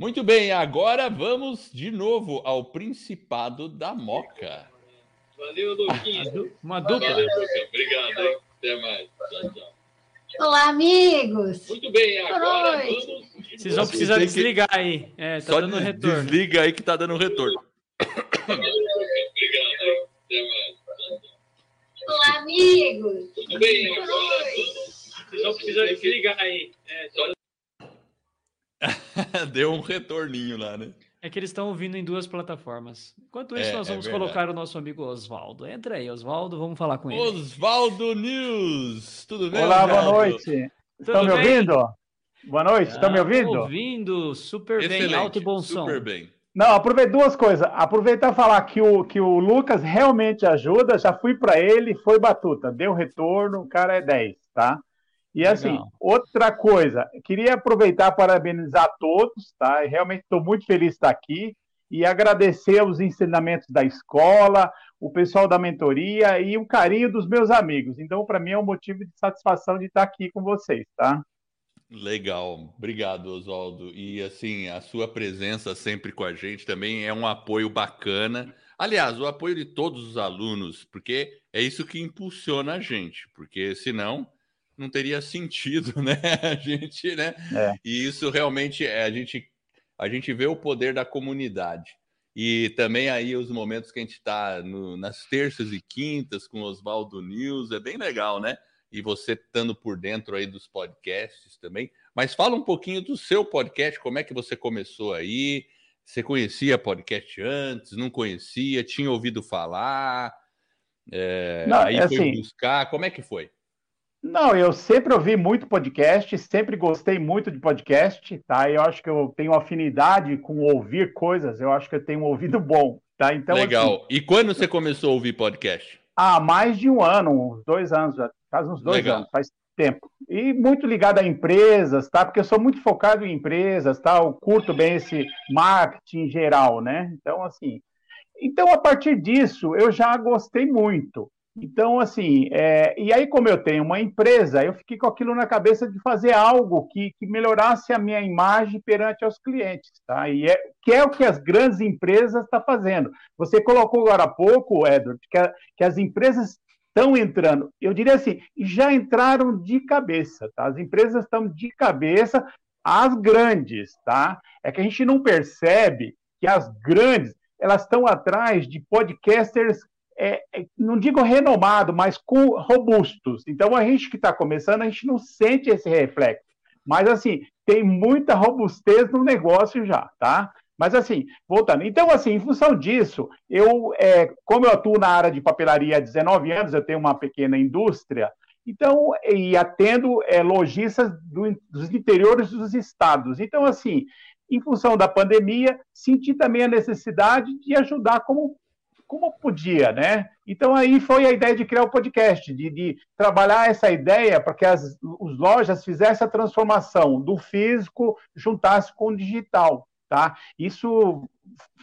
Muito bem, agora vamos de novo ao Principado da Moca. Valeu, Luquinha. Uma dupla. Valeu, Luquinha. Obrigado, hein? Até mais. Tchau, tchau. Olá, amigos! Muito bem, agora noite. vamos. Vocês vão precisar que- desligar aí. É, tá Só dando des- retorno. desliga aí que tá dando retorno. Obrigado, hein? Até mais. Tchau, tchau. Olá, amigos! Tudo bem, agora vamos. Vocês vão precisar desligar aí. É, tá- Deu um retorninho lá, né? é que eles estão ouvindo em duas plataformas. Enquanto isso, É, nós é vamos verdade. colocar o nosso amigo Oswaldo. Entra aí, Oswaldo, vamos falar com ele. Oswaldo News, tudo bem? Olá, boa noite. Estão me bem? ouvindo? Boa noite, estão me Ah, ouvindo? Ouvindo, super bem, Excelente, alto e bom som. super bem. Não, aproveita duas coisas. Aproveitar e falar que o, que o Lucas realmente ajuda. Já fui para ele, foi batuta, deu retorno, o cara é 10, tá? E assim, Legal. outra coisa, queria aproveitar para parabenizar a todos, tá? Realmente estou muito feliz de estar aqui e agradecer os ensinamentos da escola, o pessoal da mentoria e o carinho dos meus amigos. Então, para mim é um motivo de satisfação de estar aqui com vocês, tá? Legal, obrigado, Oswaldo. E assim, a sua presença sempre com a gente também é um apoio bacana. Aliás, o apoio de todos os alunos, porque é isso que impulsiona a gente, porque senão não teria sentido, né? A gente, né? É. E isso realmente é a gente a gente vê o poder da comunidade. E também aí os momentos que a gente está nas terças e quintas com Oswaldo News, é bem legal, né? E você estando por dentro aí dos podcasts também. Mas fala um pouquinho do seu podcast, como é que você começou aí? Você conhecia podcast antes? Não conhecia? Tinha ouvido falar? É, Não, aí é foi assim, buscar? Como é que foi? Não, eu sempre ouvi muito podcast, sempre gostei muito de podcast, tá? Eu acho que eu tenho afinidade com ouvir coisas, eu acho que eu tenho um ouvido bom, tá? Então, Legal. assim, E quando você começou a ouvir podcast? há mais de um ano, uns dois anos, faz uns dois Legal. anos, faz tempo. E muito ligado a empresas, tá? Porque eu sou muito focado em empresas, tá? Eu curto bem esse marketing em geral, né? Então, assim, então a partir disso eu já gostei muito. Então, assim, é, e aí, como eu tenho uma empresa, eu fiquei com aquilo na cabeça de fazer algo que, que melhorasse a minha imagem perante aos clientes, tá? E é, que é o que as grandes empresas estão fazendo. Você colocou agora há pouco, Edward, que, a- que as empresas estão entrando, eu diria assim, já entraram de cabeça, tá? As empresas estão de cabeça, as grandes, tá? É que a gente não percebe que as grandes, elas estão atrás de podcasters é, é, não digo renomado, mas com robustos. Então, a gente que está começando, a gente não sente esse reflexo. Mas, assim, tem muita robustez no negócio já, tá? Mas, assim, voltando. Então, assim, em função disso, eu, é, como eu atuo na área de papelaria há 19 anos, eu tenho uma pequena indústria, então, e atendo é, lojistas do- dos interiores dos estados. Então, assim, em função da pandemia, senti também a necessidade de ajudar como como podia, né? Então aí foi a ideia de criar o podcast, de, de trabalhar essa ideia para que as os lojas fizessem a transformação do físico juntasse com o digital, tá? Isso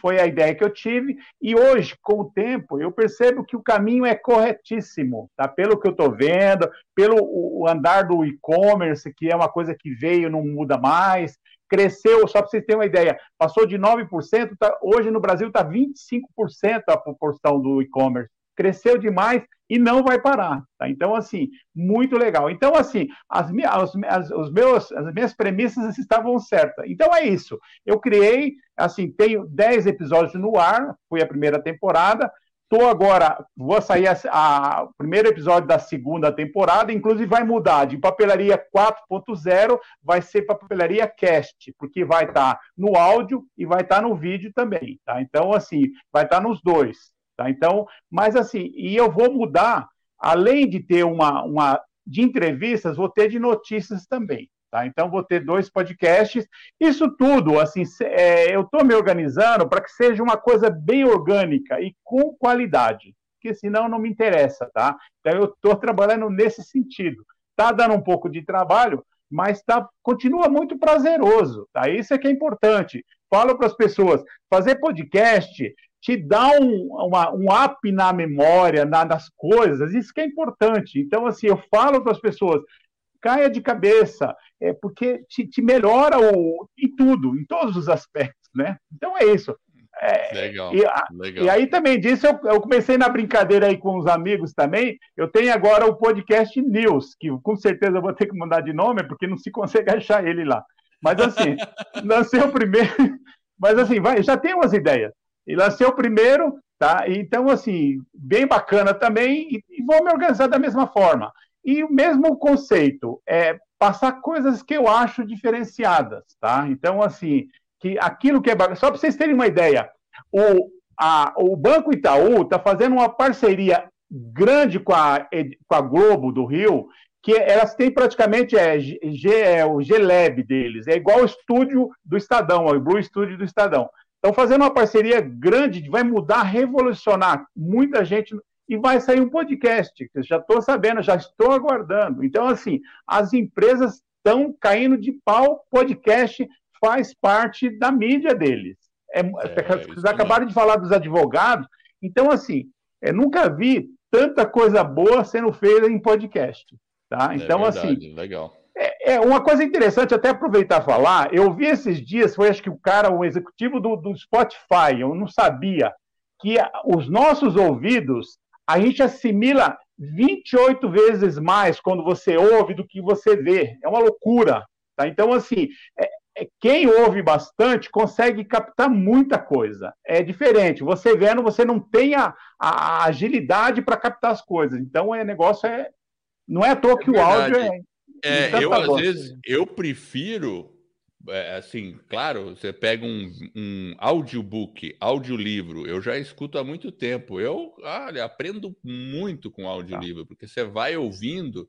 foi a ideia que eu tive e hoje, com o tempo, eu percebo que o caminho é corretíssimo, tá? Pelo que eu estou vendo, pelo o andar do e-commerce, que é uma coisa que veio, não muda mais, cresceu, só para vocês terem uma ideia, passou de 9%, tá, hoje no Brasil está 25% a proporção do e-commerce. Cresceu demais e não vai parar. Tá? Então, assim, muito legal. Então, assim, as, as, as- os meus, as minhas premissas estavam certas. Então, é isso. Eu criei, assim, tenho 10 episódios no ar, foi a primeira temporada. Estou agora, vou sair o primeiro episódio da segunda temporada, inclusive vai mudar de papelaria 4.0, vai ser papelaria cast, porque vai estar no áudio e vai estar no vídeo também, tá? Então, assim, vai estar nos dois, tá? Então, mas assim, e eu vou mudar, além de ter uma, uma de entrevistas, vou ter de notícias também, tá? Então, vou ter dois podcasts. Isso tudo, assim, é, eu estou me organizando para que seja uma coisa bem orgânica e com qualidade, porque senão não me interessa, tá? Então, eu estou trabalhando nesse sentido. Tá dando um pouco de trabalho, mas tá, continua muito prazeroso, tá? Isso é que é importante. Falo para as pessoas, fazer podcast te dá um, uma, um up na memória, na, nas coisas, isso que é importante. Então, assim, eu falo para as pessoas, caia de cabeça, é porque te, te melhora o, em tudo, em todos os aspectos, né? Então é isso. É, legal, e, a, legal. e aí também disso eu, eu, comecei na brincadeira aí com os amigos também. Eu tenho agora o podcast News, que com certeza eu vou ter que mudar de nome, porque não se consegue achar ele lá. Mas assim, lancei o primeiro, mas assim, vai, já tem umas ideias. E lancei o primeiro, tá? Então, assim, bem bacana também, e, e vou me organizar da mesma forma. E o mesmo conceito, é passar coisas que eu acho diferenciadas, tá? Então, assim, que aquilo que é bacana, só para vocês terem uma ideia, o, a, o Banco Itaú está fazendo uma parceria grande com a, com a Globo do Rio, que elas têm praticamente é, G, é o G-Lab deles, é igual o estúdio do Estadão, o Blue Studio do Estadão. Estão fazendo uma parceria grande, vai mudar, revolucionar muita gente e vai sair um podcast. Já estou sabendo, já estou aguardando. Então, assim, as empresas estão caindo de pau, podcast faz parte da mídia deles. É, é, vocês acabaram de falar dos advogados, então, assim, é, nunca vi tanta coisa boa sendo feita em podcast. Tá? É então, é verdade, assim. Legal. É, é, uma coisa interessante, até aproveitar falar. Eu vi esses dias, foi acho que o cara, o executivo do, do Spotify, eu não sabia que os nossos ouvidos, a gente assimila 28 vezes mais quando você ouve do que você vê. É uma loucura. Tá? Então, assim, é, é, quem ouve bastante consegue captar muita coisa. É diferente. Você vendo, você não tem a, a agilidade para captar as coisas. Então, o é, negócio é. Não é à toa que o áudio é. É, eu às vezes eu prefiro é, assim, claro, você pega um, um audiobook, audiolivro, eu já escuto há muito tempo. Eu, olha, aprendo muito com audiolivro, tá. porque você vai ouvindo,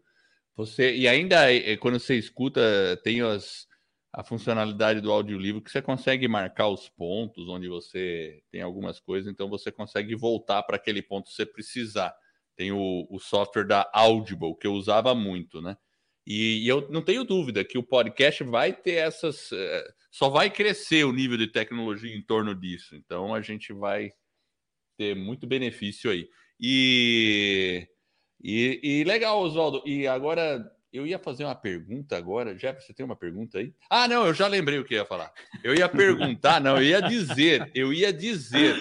você e ainda quando você escuta, tem as a funcionalidade do audiolivro que você consegue marcar os pontos onde você tem algumas coisas, então você consegue voltar para aquele ponto se você precisar. Tem o, o software da Audible, que eu usava muito, né? E, e, eu não tenho dúvida que o podcast vai ter essas. Uh, só vai crescer o nível de tecnologia em torno disso. Então a gente vai ter muito benefício aí. E, e, e legal, Oswaldo. E agora eu ia fazer uma pergunta agora. Já você tem uma pergunta aí? Ah, não, eu já lembrei o que ia falar. Eu ia perguntar, não, eu ia dizer, eu ia dizer.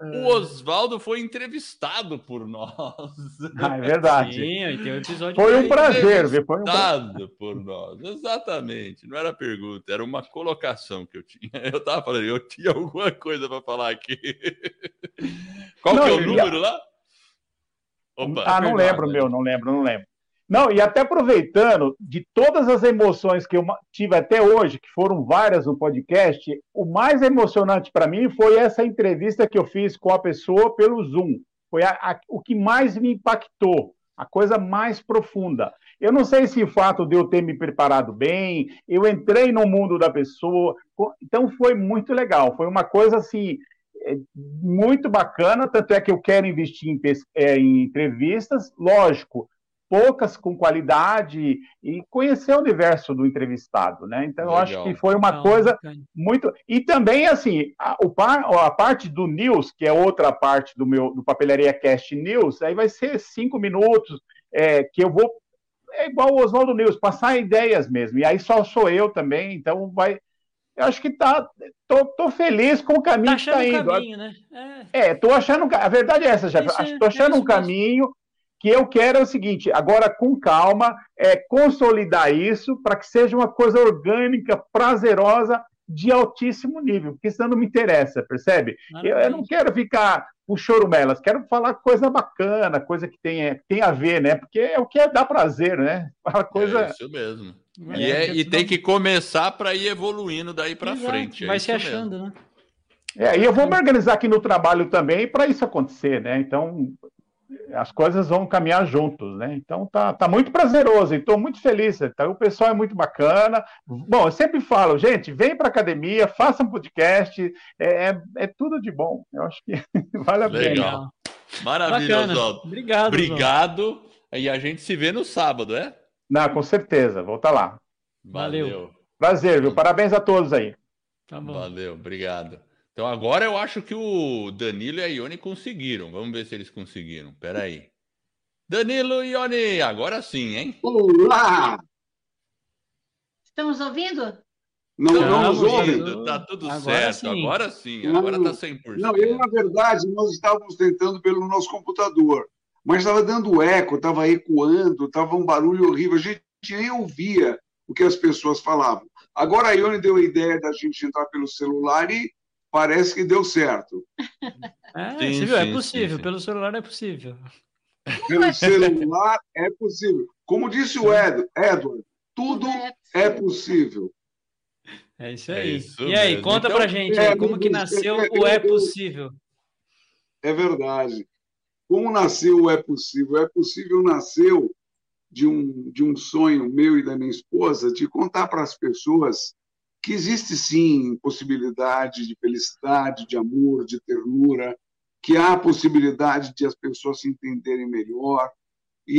O Oswaldo foi entrevistado por nós. Ah, é verdade. Sim, tem um episódio foi um prazer? Foi um prazer. por nós. Exatamente. Não era pergunta, era uma colocação que eu tinha. Eu tava falando, eu tinha alguma coisa para falar aqui. Qual não, que é o número ia... lá? Opa, ah, não lembro, meu, não lembro, não lembro. Não, e até aproveitando de todas as emoções que eu tive até hoje, que foram várias no podcast, o mais emocionante para mim foi essa entrevista que eu fiz com a pessoa pelo Zoom. Foi a, a, o que mais me impactou, a coisa mais profunda. Eu não sei se o fato de eu ter me preparado bem, eu entrei no mundo da pessoa, então foi muito legal. Foi uma coisa assim é, muito bacana, tanto é que eu quero investir em, é, em entrevistas, lógico poucas com qualidade e conhecer o universo do entrevistado, né? Então Legal. eu acho que foi uma Não, coisa muito e também assim a, o par, a parte do news que é outra parte do meu do papelaria cast news aí vai ser cinco minutos é, que eu vou é igual o Oswaldo News passar ideias mesmo e aí só sou eu também então vai eu acho que tá tô, tô feliz com o caminho tá que está indo. Caminho, né? É. é, tô achando a verdade é essa já é, achando é um caminho que eu quero é o seguinte, agora com calma, é consolidar isso para que seja uma coisa orgânica, prazerosa, de altíssimo nível, porque senão não me interessa, percebe? Eu, eu, não quero ficar com chorumelas, quero falar coisa bacana, coisa que tem, tem a ver, né? Porque é o que é, dá prazer, né? Uma coisa... É isso mesmo. É, e, é, e tem que começar para ir evoluindo daí para frente. É vai se achando, mesmo. né? É, e eu vou me organizar aqui no trabalho também para isso acontecer, né? Então, as coisas vão caminhar juntos, né? Então tá, tá muito prazeroso e estou muito feliz. Então, o pessoal é muito bacana. Bom, eu sempre falo, gente, vem para academia, faça um podcast, é, é, é, tudo de bom. Eu acho que vale a Legal. pena. Maravilha, Oswaldo. Obrigado. Obrigado. Oswaldo. E a gente se vê no sábado, é? Não, com certeza. Volta lá. Valeu. Valeu. Prazer, viu? Parabéns a todos aí. Tá Valeu, obrigado. Então agora eu acho que o Danilo e a Ione conseguiram. Vamos ver se eles conseguiram. Pera aí. Danilo e Ione, agora sim, hein? Olá! Estamos ouvindo? Não, não nos ouvindo. Tá tudo Agora certo, sim. agora sim, Não, agora tá 100%. Não, eu, na verdade, nós estávamos tentando pelo nosso computador, mas estava dando eco, estava ecoando, estava um barulho horrível, a gente nem ouvia o que as pessoas falavam. Agora a Ione deu a ideia da gente entrar pelo celular e parece que deu certo. É, Sim, viu? É sim, possível. sim, sim. Pelo celular é possível. Pelo celular é possível. Como disse o Ed, Edward, tudo é possível. É isso É aí. isso e aí, mesmo. conta Então, pra gente é, aí, como que eu- nasceu eu- o É Possível? É verdade. Como nasceu o É Possível? O É Possível nasceu de um, de um sonho meu e da minha esposa de contar para as pessoas que existe sim possibilidade de felicidade, de amor, de ternura, que há possibilidade de as pessoas se entenderem melhor. E,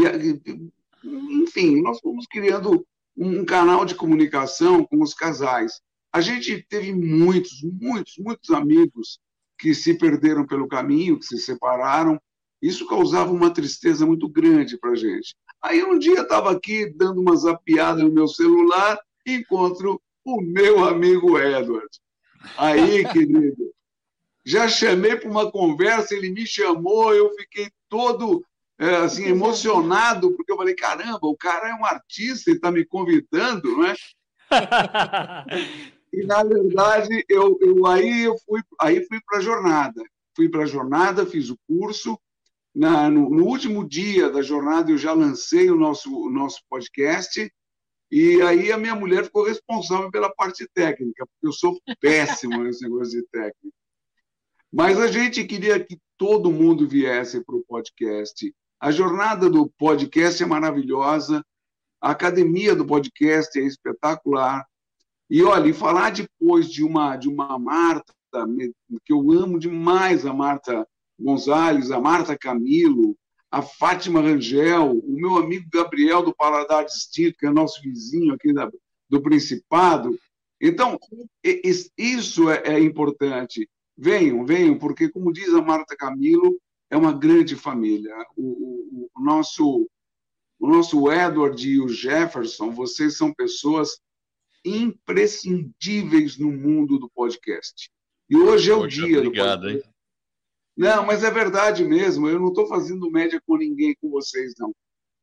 enfim, nós fomos criando um canal de comunicação com os casais. A gente teve muitos, muitos, muitos amigos que se perderam pelo caminho, que se separaram. Isso causava uma tristeza muito grande para a gente. Aí um dia estava aqui dando uma zapiada no meu celular encontro o meu amigo Edward. Aí, querido, já chamei para uma conversa, ele me chamou, eu fiquei todo é, assim emocionado, porque eu falei, caramba, o cara é um artista, ele está me convidando, não é? E, na verdade, eu, eu aí eu fui, aí fui para a jornada. Fui para a jornada, fiz o curso. Na, no, no, último dia da jornada, eu já lancei o nosso, o nosso podcast. E aí a minha mulher ficou responsável pela parte técnica, porque eu sou péssimo nesse negócio de técnica. Mas a gente queria que todo mundo viesse para o podcast. A jornada do podcast é maravilhosa, a academia do podcast é espetacular. E olha, e falar depois de uma de uma Marta, que eu amo demais a Marta Gonzalez, a Marta Camilo, a Fátima Rangel, o meu amigo Gabriel do Paladar Distinto, que é nosso vizinho aqui da, do Principado. Então, isso é, é importante. Venham, venham, porque, como diz a Marta Camilo, é uma grande família. O, o, o nosso, o nosso Edward e o Jefferson, vocês são pessoas imprescindíveis no mundo do podcast. E hoje é o Poxa, dia obrigado, do podcast. hein? Não, mas é verdade mesmo. Eu não estou fazendo média com ninguém, com vocês, não.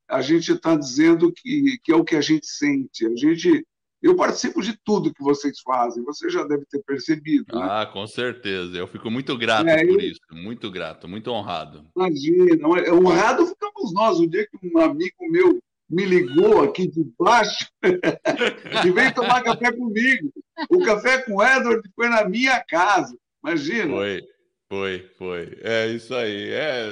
A gente está dizendo que, que é o que a gente sente. A gente, eu participo de tudo que vocês fazem. Você já deve ter percebido. Né? Ah, com certeza. Eu fico muito grato É, por eu- isso. Muito grato, muito honrado. Imagina, honrado ficamos nós. O dia que um amigo meu me ligou aqui de baixo e veio tomar café comigo. O café com o Edward foi na minha casa. Imagina. Foi, foi, foi. É isso aí. É.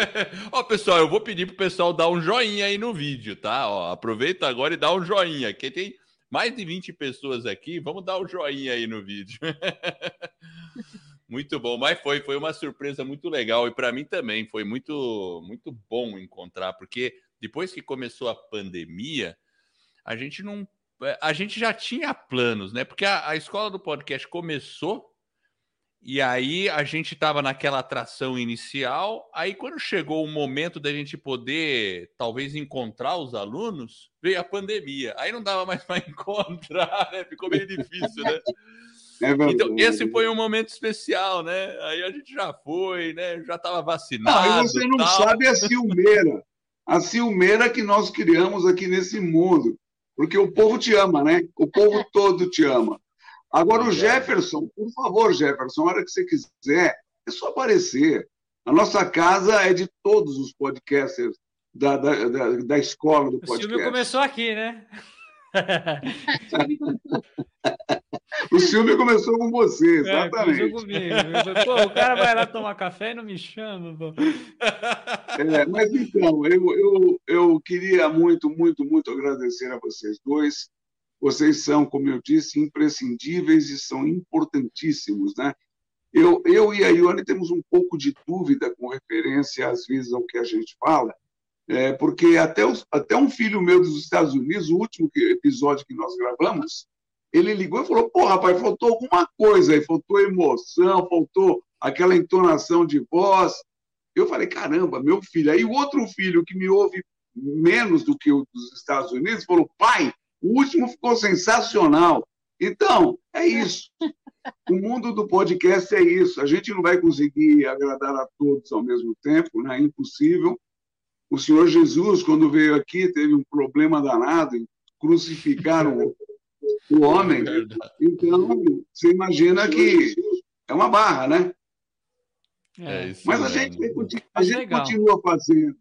Ó, pessoal, eu vou pedir pro pessoal dar um joinha aí no vídeo, tá? Ó, aproveita agora e dá um joinha, que tem mais de 20 pessoas aqui. Vamos dar um joinha aí no vídeo. Muito bom, mas foi, foi uma surpresa muito legal e para mim também foi muito, muito bom encontrar, porque depois que começou a pandemia, a gente não, a gente já tinha planos, né? Porque a, a escola do podcast começou e aí a gente estava naquela atração inicial. Aí quando chegou o momento da gente poder talvez encontrar os alunos, veio a pandemia. Aí não dava mais para encontrar, né? Ficou meio difícil, né? É. Então, esse foi um momento especial, né? Aí a gente já foi, né? Já estava Não, vacinado. e você não tal. sabe a ciumeira. A ciumeira que nós criamos aqui nesse mundo. Porque o povo te ama, né? O povo todo te ama. Agora, o Jefferson, por favor, Jefferson, a hora que você quiser, é só aparecer. A nossa casa é de todos os podcasters da, da, da, da escola do O Silvio podcast. começou aqui, né? O Silvio começou com você, É, exatamente. começou comigo. Pô, o cara vai lá tomar café e não me chama, pô. É, mas então, eu, eu, eu queria muito, muito, muito agradecer a vocês dois. Vocês são, como eu disse, imprescindíveis e são importantíssimos, né? Eu, eu e a Ione temos um pouco de dúvida com referência, às vezes, ao que a gente fala, é, porque até, os, até um filho meu dos Estados Unidos, o último que- episódio que nós gravamos, ele ligou e falou: pô, rapaz, faltou alguma coisa aí, faltou emoção, faltou aquela entonação de voz. Eu falei: caramba, meu filho. Aí o outro filho que me ouve menos do que o dos Estados Unidos falou: pai, O último ficou sensacional. Então, é isso. O mundo do podcast é isso. A gente não vai conseguir agradar a todos ao mesmo tempo, né? É impossível. O Senhor Jesus, quando veio aqui, teve um problema danado, crucificaram o, o homem. Então, você imagina que é uma barra, né? É isso Mas a gente, a gente continua fazendo.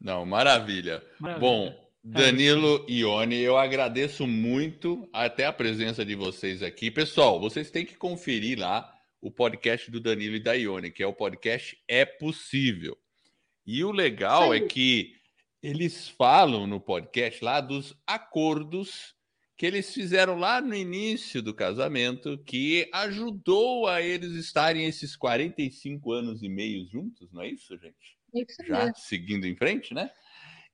Não, maravilha. Maravilha. Bom, Danilo e Ione, eu agradeço muito até a presença de vocês aqui. Pessoal, vocês têm que conferir lá o podcast do Danilo e da Ione, que é o podcast É Possível. E o legal Isso é que eles falam no podcast lá dos acordos que eles fizeram lá no início do casamento, que ajudou a eles estarem esses 45 anos e meio juntos, não é isso, gente? Isso já mesmo. seguindo em frente, né?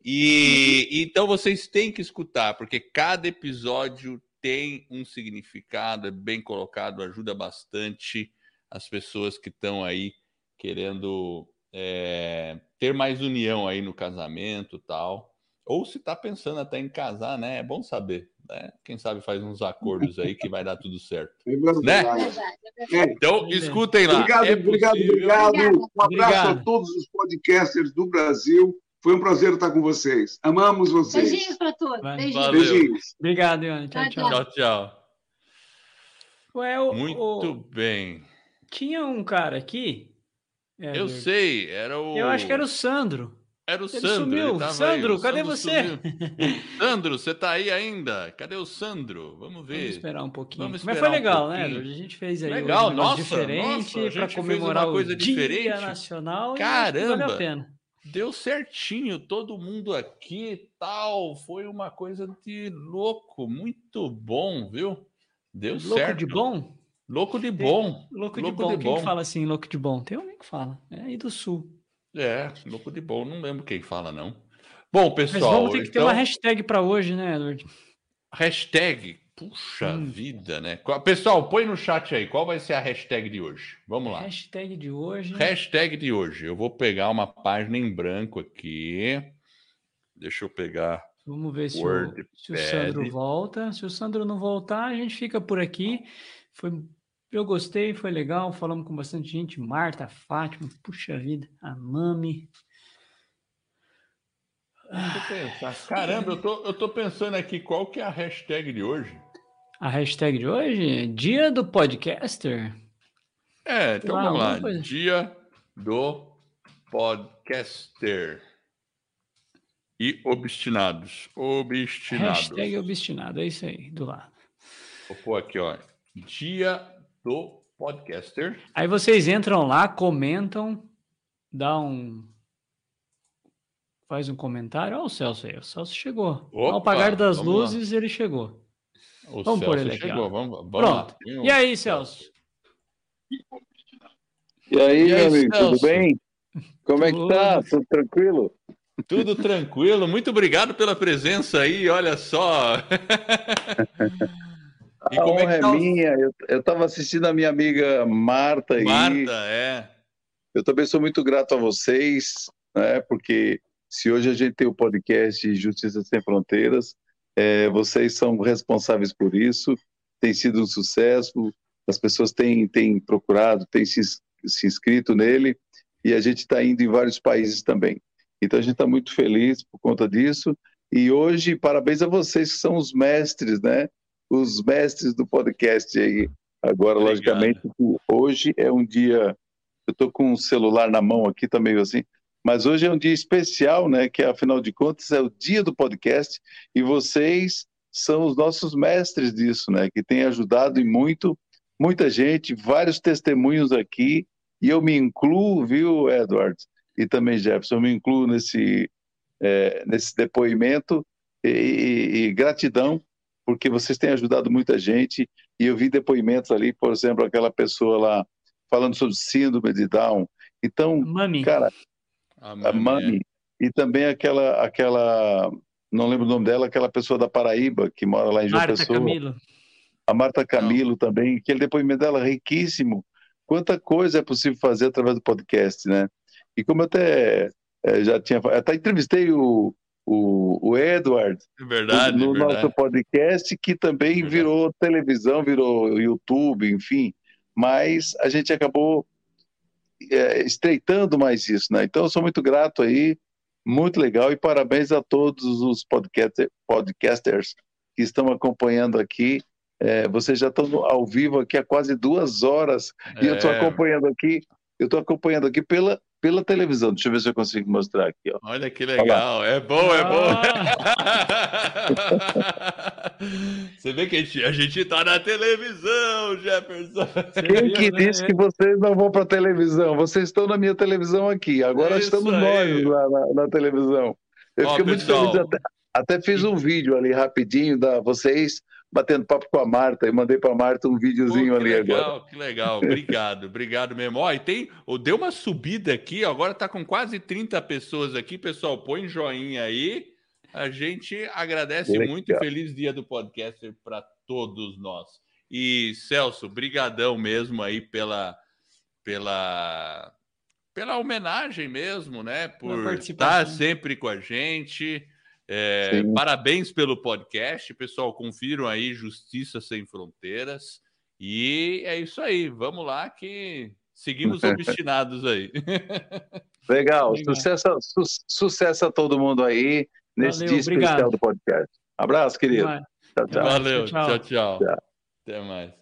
E então vocês têm que escutar, porque cada episódio tem um significado, é bem colocado, ajuda bastante as pessoas que estão aí querendo é, ter mais união aí no casamento tal. Ou se está pensando até em casar, né? É bom saber, né? Quem sabe faz uns acordos aí que vai dar tudo certo. É verdade. Verdade, é verdade. É, Então, escutem lá. Obrigado, É obrigado, obrigado. Um abraço Obrigado. a todos os podcasters do Brasil. Foi um prazer estar com vocês. Amamos vocês. Beijinhos para todos. Beijinhos. Beijinhos. Obrigado, Ione. Tchau, Tchau, tchau. Tchau, tchau. Ué, o- Muito o- bem. tinha um cara aqui. Eu Éder, sei, era o. Eu acho que era o Sandro. Era o Ele Sandro. sumiu. ele tava Sandro, aí, o cadê Sandro você? Sandro, você tá aí ainda? Cadê o Sandro? Vamos Vamos ver. esperar um pouquinho. Vamos Mas esperar foi um legal, né? pouquinho. Edward? A gente fez aí Legal, hoje um nossa, diferente para fez comemorar uma coisa o Dia diferente. Nacional. e acho que Valeu Caramba! a pena. Deu certinho, todo mundo aqui tal. Foi uma coisa de louco, muito bom, viu? Deu Louco certo. de bom? Louco de bom. Louco de Louco bom. de Quem que bom. fala assim, louco de bom? Tem alguém que fala. É aí do sul. É, louco de bom. Não lembro quem fala, não. Bom, Mas pessoal, vamos ter que ter então... uma hashtag para hoje, né, Edward? Hashtag, puxa Hum. vida, né? Pessoal, põe no chat aí, qual vai ser a hashtag de hoje? Vamos lá. Hashtag de hoje. Hashtag de hoje. Eu vou pegar uma página em branco aqui. Deixa eu pegar. Vamos ver se o, se o Sandro volta. Se o Sandro não voltar, a gente fica por aqui. Foi, eu gostei, foi legal. Falamos com bastante gente. Marta, Fátima, puxa vida, a Mami. Pensar. Caramba, eu tô, eu tô pensando aqui qual que é a hashtag de hoje. A hashtag de hoje? Dia do podcaster. É, então Ah, vamos lá. coisa. Dia do podcaster. E obstinados. Obstinados. Hashtag obstinado, é isso aí, do lado. Vou pôr aqui, ó. Dia do podcaster. Aí vocês entram lá, comentam, dá um. Faz um comentário. Olha o Celso aí. O Celso chegou. Ao Opa, apagar das vamos lá. luzes, ele chegou. O Vamos Celso ele aqui, chegou. Vamos, vamos Pronto. um- E aí, Celso? E aí, E aí, meu amigo, Celso? tudo bem? Como é que tá? Tudo tranquilo? Tudo tranquilo. Muito obrigado pela presença aí. Olha só. E a como é honra que tá é o- minha. Eu, eu tava assistindo a minha amiga Marta aí. Marta, é. Eu também sou muito grato a vocês, né? Porque se hoje a gente tem o podcast Justiça Sem Fronteiras, é, vocês são responsáveis por isso. Tem sido um sucesso. As pessoas têm, têm procurado, têm se, se inscrito nele e a gente está indo em vários países também. Então a gente está muito feliz por conta disso. E hoje, parabéns a vocês que são os mestres, né? Os mestres do podcast aí. Agora, Obrigado. logicamente, hoje é um dia. Eu estou com um celular na mão aqui, tá meio assim. Mas hoje é um dia especial, né? Que afinal de contas é o dia do podcast e vocês são os nossos mestres disso, né? Que têm ajudado e muito, muita gente, vários testemunhos aqui e eu me incluo, viu, Edward? E também Jefferson, eu me incluo nesse é, nesse depoimento e, e- e gratidão porque vocês têm ajudado muita gente e eu vi depoimentos ali, por exemplo, aquela pessoa lá falando sobre síndrome de Down. Então, Mami. cara, A Mami, Mami e também aquela aquela não lembro o nome dela, aquela pessoa da Paraíba que mora lá em João Marta Pessoa, Camilo. a Marta Camilo também, aquele depoimento dela riquíssimo. Quanta coisa é possível fazer através do podcast, né? E como eu até eh, já tinha, até entrevistei o, o, o Edward É verdade, no verdade. nosso podcast, que também Verdade. virou televisão, virou YouTube, enfim. Mas a gente acabou é, estreitando mais isso, né? Então, eu sou muito grato aí, muito legal, e parabéns a todos os podcaster, podcasters que estão acompanhando aqui. É, vocês já estão ao vivo aqui há quase duas horas, e eu estou É, acompanhando aqui, eu estou acompanhando aqui pela, pela televisão. Deixa eu ver se eu consigo mostrar aqui, ó. Olha que legal. É bom, é bom. Você vê que a gente, a gente tá na televisão, Jefferson. Quem que né? disse que vocês não vão para televisão? Vocês estão na minha televisão aqui. Agora É isso estamos aí. nós lá na, na televisão. Eu Ó, fiquei muito pessoal. feliz. Até, até fiz um vídeo ali rapidinho da vocês batendo papo com a Marta e mandei para a Marta um Pô, videozinho que ali legal, agora. que legal. Obrigado, obrigado mesmo. Ó, e tem, ó, deu uma subida aqui, agora tá com quase 30 pessoas aqui, pessoal. Põe joinha aí. A gente agradece Legal. muito e feliz dia do podcaster para todos nós. E Celso, brigadão mesmo aí pela pela pela homenagem mesmo, né? Por estar sempre com a gente. É, parabéns pelo podcast, pessoal. Confiram aí Justiça Sem Fronteiras. E é isso aí. Vamos lá que seguimos obstinados aí. Legal. Legal. Sucesso, su- sucesso a todo mundo aí nesse Valeu, dia especial obrigado. do podcast. Abraço, querido. Tchau, tchau. Valeu, tchau, tchau. tchau. Tchau. Até mais.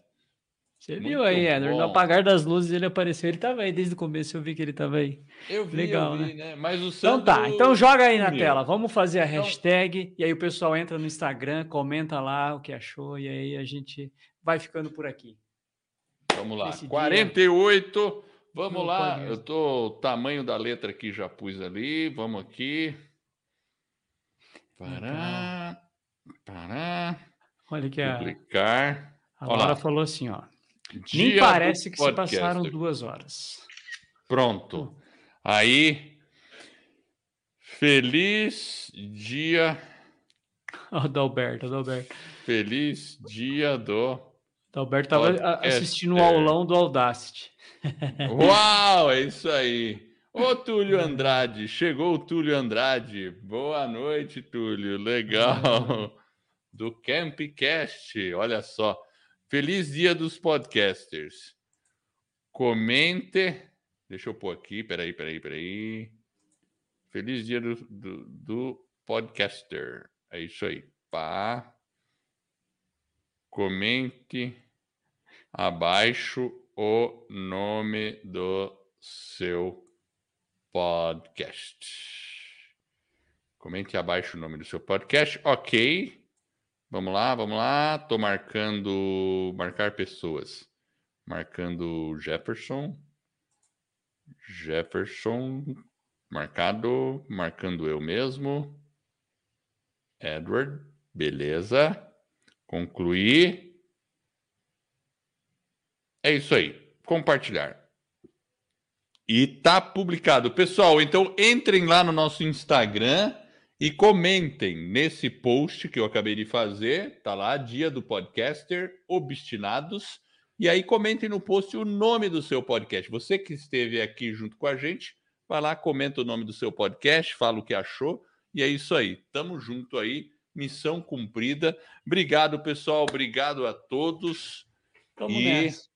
Você Muito viu aí, Edward? No apagar das luzes ele apareceu. Ele tava aí desde o começo, eu vi que ele tava aí. Eu vi, Legal, eu vi, né? né? Mas o Então Sandro... tá, então joga aí na sumiu. tela. Vamos fazer a Então- hashtag e aí o pessoal entra no Instagram, comenta lá o que achou e aí a gente vai ficando por aqui. Vamos lá. Nesse dia- 48. Vamos Não lá. Eu tô o tamanho da letra aqui já pus ali. Vamos aqui. Pará. Pará. Olha que a, Publicar. a Laura falou assim, ó. Dia Nem parece que se passaram duas horas. Pronto. Aí. Feliz dia. Ó, o Dalberto, o Dalberto. Feliz dia do. O Dalberto tava a- Podcaster. assistindo o aulão do Audacity. Uau, é isso aí. Ô, Túlio Andrade, chegou o Túlio Andrade. Boa noite, Túlio. Legal. Do Campcast, olha só. Feliz dia dos podcasters. Comente. Deixa eu pôr aqui, peraí, peraí, peraí. Feliz dia do, do, do podcaster. É isso aí. Pá. Comente abaixo o nome do seu podcast. Comente abaixo o nome do seu podcast. Ok. Vamos lá, vamos lá. Tô marcando. Marcar pessoas. Marcando Jefferson. Jefferson. Marcado. Marcando eu mesmo. Edward. Beleza. Concluir. É isso aí. Compartilhar. E tá publicado. Pessoal, então entrem lá no nosso Instagram e comentem nesse post que eu acabei de fazer. Tá lá, dia do podcaster Obstinados. E aí comentem no post o nome do seu podcast. Você que esteve aqui junto com a gente, vai lá, comenta o nome do seu podcast, fala o que achou. E é isso aí. Tamo junto aí. Missão cumprida. Obrigado, pessoal. Obrigado a todos. Tamo E- nessa.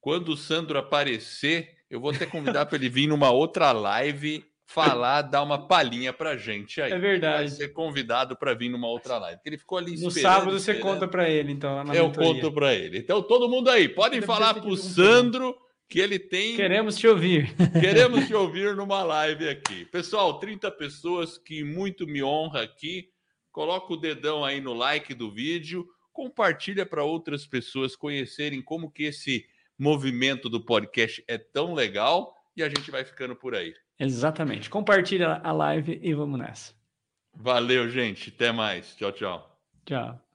Quando o Sandro aparecer, eu vou até convidar para ele vir numa outra live falar, dar uma palhinha pra gente aí. É Vai verdade. ser convidado para vir numa outra live. Porque ele ficou ali No sábado você esperando. conta pra ele, então. Eu mentoria. conto para ele. Então, todo mundo aí, podem Deve falar pro Sandro que ele tem. Queremos te ouvir. Queremos te ouvir numa live aqui. Pessoal, 30 pessoas que muito me honra aqui. Coloca o dedão aí no like do vídeo, compartilha para outras pessoas conhecerem como que esse movimento do podcast é tão legal e a gente vai ficando por aí. Exatamente. Compartilha a live e vamos nessa. Valeu, gente. Até mais. Tchau, tchau. Tchau.